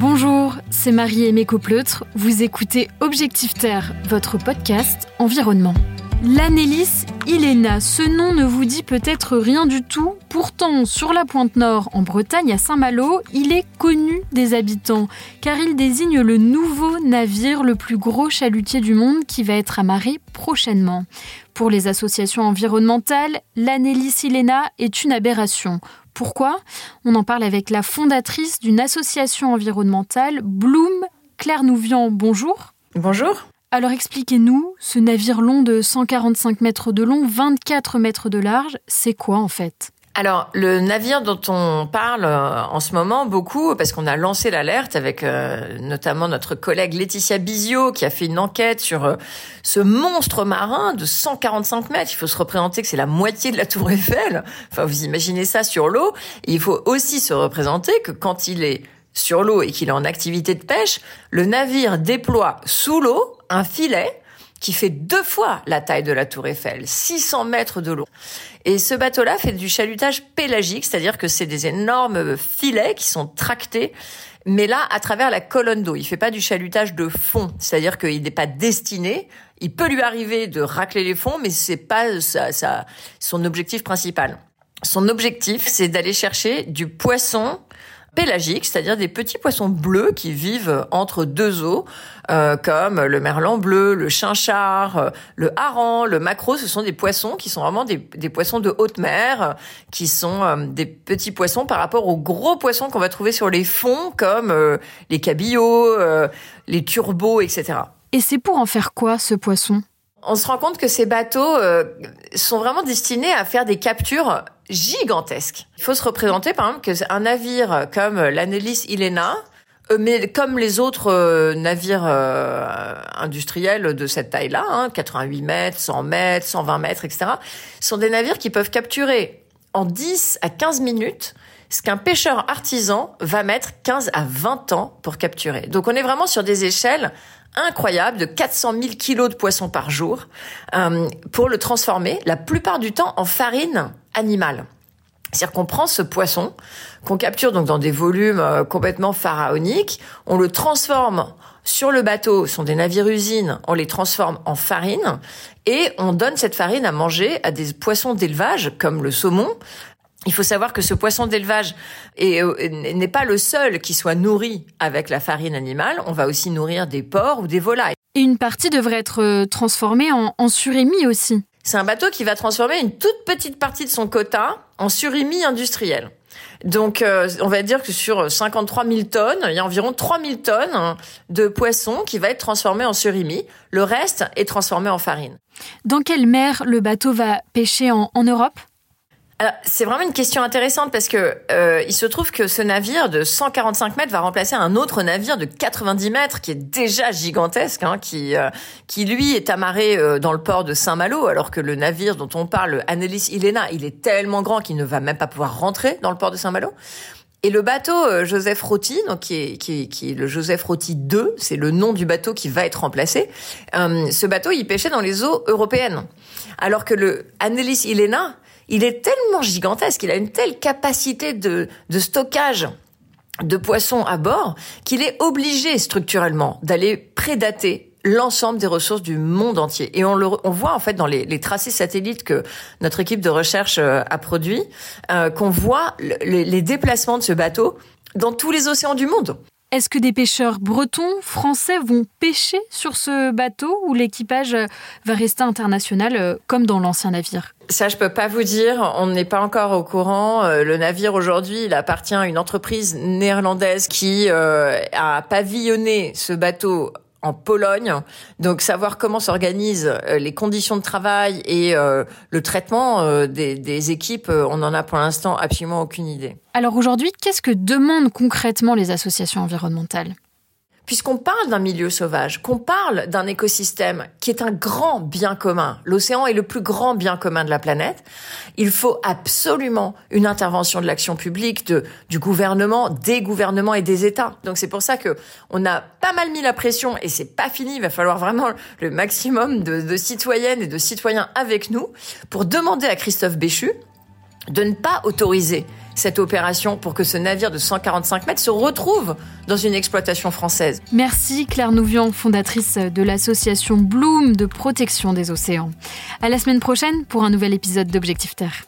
Bonjour, c'est Marie-Aimée Copleutre. Vous écoutez Objectif Terre, votre podcast environnement. L'Anélis Ilena, ce nom ne vous dit peut-être rien du tout. Pourtant, sur la pointe nord, en Bretagne, à Saint-Malo, il est connu des habitants, car il désigne le nouveau navire le plus gros chalutier du monde qui va être amarré prochainement. Pour les associations environnementales, l'Anélis Ilena est une aberration. Pourquoi On en parle avec la fondatrice d'une association environnementale, Bloom Claire Nouvian. Bonjour. Bonjour. Alors expliquez-nous, ce navire long de 145 mètres de long, 24 mètres de large, c'est quoi en fait? Alors, le navire dont on parle euh, en ce moment beaucoup, parce qu'on a lancé l'alerte avec euh, notamment notre collègue Laetitia Bizio, qui a fait une enquête sur euh, ce monstre marin de 145 mètres. Il faut se représenter que c'est la moitié de la tour Eiffel. Enfin, vous imaginez ça sur l'eau. Il faut aussi se représenter que quand il est sur l'eau et qu'il est en activité de pêche, le navire déploie sous l'eau un filet qui fait deux fois la taille de la tour Eiffel, 600 mètres de long. Et ce bateau-là fait du chalutage pélagique, c'est-à-dire que c'est des énormes filets qui sont tractés, mais là, à travers la colonne d'eau. Il fait pas du chalutage de fond, c'est-à-dire qu'il n'est pas destiné. Il peut lui arriver de racler les fonds, mais c'est pas son objectif principal. Son objectif, c'est d'aller chercher du poisson pélagiques, c'est-à-dire des petits poissons bleus qui vivent entre deux eaux, euh, comme le merlan bleu, le chinchard, euh, le hareng, le maquereau. Ce sont des poissons qui sont vraiment des, poissons de haute mer, qui sont euh, des petits poissons par rapport aux gros poissons qu'on va trouver sur les fonds, comme les cabillots, les turbots, etc. Et c'est pour en faire quoi ce poisson? On se rend compte que ces bateaux euh, sont vraiment destinés à faire des captures gigantesques. Il faut se représenter, par exemple, qu'un navire comme l'Anelis Ilena, euh, mais comme les autres euh, navires industriels de cette taille-là, 88 hein, mètres, 100 mètres, 120 mètres, etc., sont des navires qui peuvent capturer en 10 à 15 minutes ce qu'un pêcheur artisan va mettre 15 à 20 ans pour capturer. Donc on est vraiment sur des échelles incroyable de 400 000 kilos de poissons par jour euh, pour le transformer la plupart du temps en farine animale. C'est-à-dire qu'on prend ce poisson qu'on capture donc dans des volumes euh, complètement pharaoniques, on le transforme sur le bateau, ce sont des navires-usines, on les transforme en farine et on donne cette farine à manger à des poissons d'élevage comme le saumon, il faut savoir que ce poisson d'élevage euh, n'est pas le seul qui soit nourri avec la farine animale. On va aussi nourrir des porcs ou des volailles. Et une partie devrait être euh, transformée en, en surimi aussi. C'est un bateau qui va transformer une toute petite partie de son quota en surimi industriel. Donc, euh, on va dire que sur 53 000 tonnes, il y a environ 3 000 tonnes de poissons qui va être transformé en surimi. Le reste est transformé en farine. Dans quelle mer le bateau va pêcher en Europe? Alors, c'est vraiment une question intéressante parce que euh, il se trouve que ce navire de 145 mètres va remplacer un autre navire de 90 mètres qui est déjà gigantesque, hein, qui euh, qui lui est amarré euh, dans le port de Saint-Malo, alors que le navire dont on parle, Annelies Ilena, il est tellement grand qu'il ne va même pas pouvoir rentrer dans le port de Saint-Malo. Et le bateau Joseph Rotti, donc qui est, qui est, qui est le Joseph Rotti 2, c'est le nom du bateau qui va être remplacé. ce bateau, il pêchait dans les eaux européennes, alors que le Annelies Ilena, il est tellement gigantesque, il a une telle capacité de, stockage de poissons à bord qu'il est obligé structurellement d'aller prédater l'ensemble des ressources du monde entier. Et on le on voit en fait dans les, les tracés satellites que notre équipe de recherche euh, a produit, euh, qu'on voit les déplacements de ce bateau dans tous les océans du monde. Est-ce que des pêcheurs bretons, français vont pêcher sur ce bateau ou l'équipage va rester international euh, comme dans l'ancien navire? Ça, je peux pas vous dire. On n'est pas encore au courant. Euh, le navire aujourd'hui, il appartient à une entreprise néerlandaise qui euh, a pavillonné ce bateau en Pologne. Donc savoir comment s'organisent euh, les conditions de travail et euh, le traitement euh, des, des, équipes, on en a pour l'instant absolument aucune idée. Alors aujourd'hui, qu'est-ce que demandent concrètement les associations environnementales? Puisqu'on parle d'un milieu sauvage, qu'on parle d'un écosystème qui est un grand bien commun, l'océan est le plus grand bien commun de la planète, il faut absolument une intervention de l'action publique, de, du gouvernement, des gouvernements et des États. Donc c'est pour ça que on a pas mal mis la pression et c'est pas fini. Il va falloir vraiment le maximum de, de citoyennes et de citoyens avec nous pour demander à Christophe Béchu de ne pas autoriser cette opération pour que ce navire de 145 mètres se retrouve dans une exploitation française. Merci Claire Nouvian, fondatrice de l'association Bloom de protection des océans. À la semaine prochaine pour un nouvel épisode d'Objectif Terre.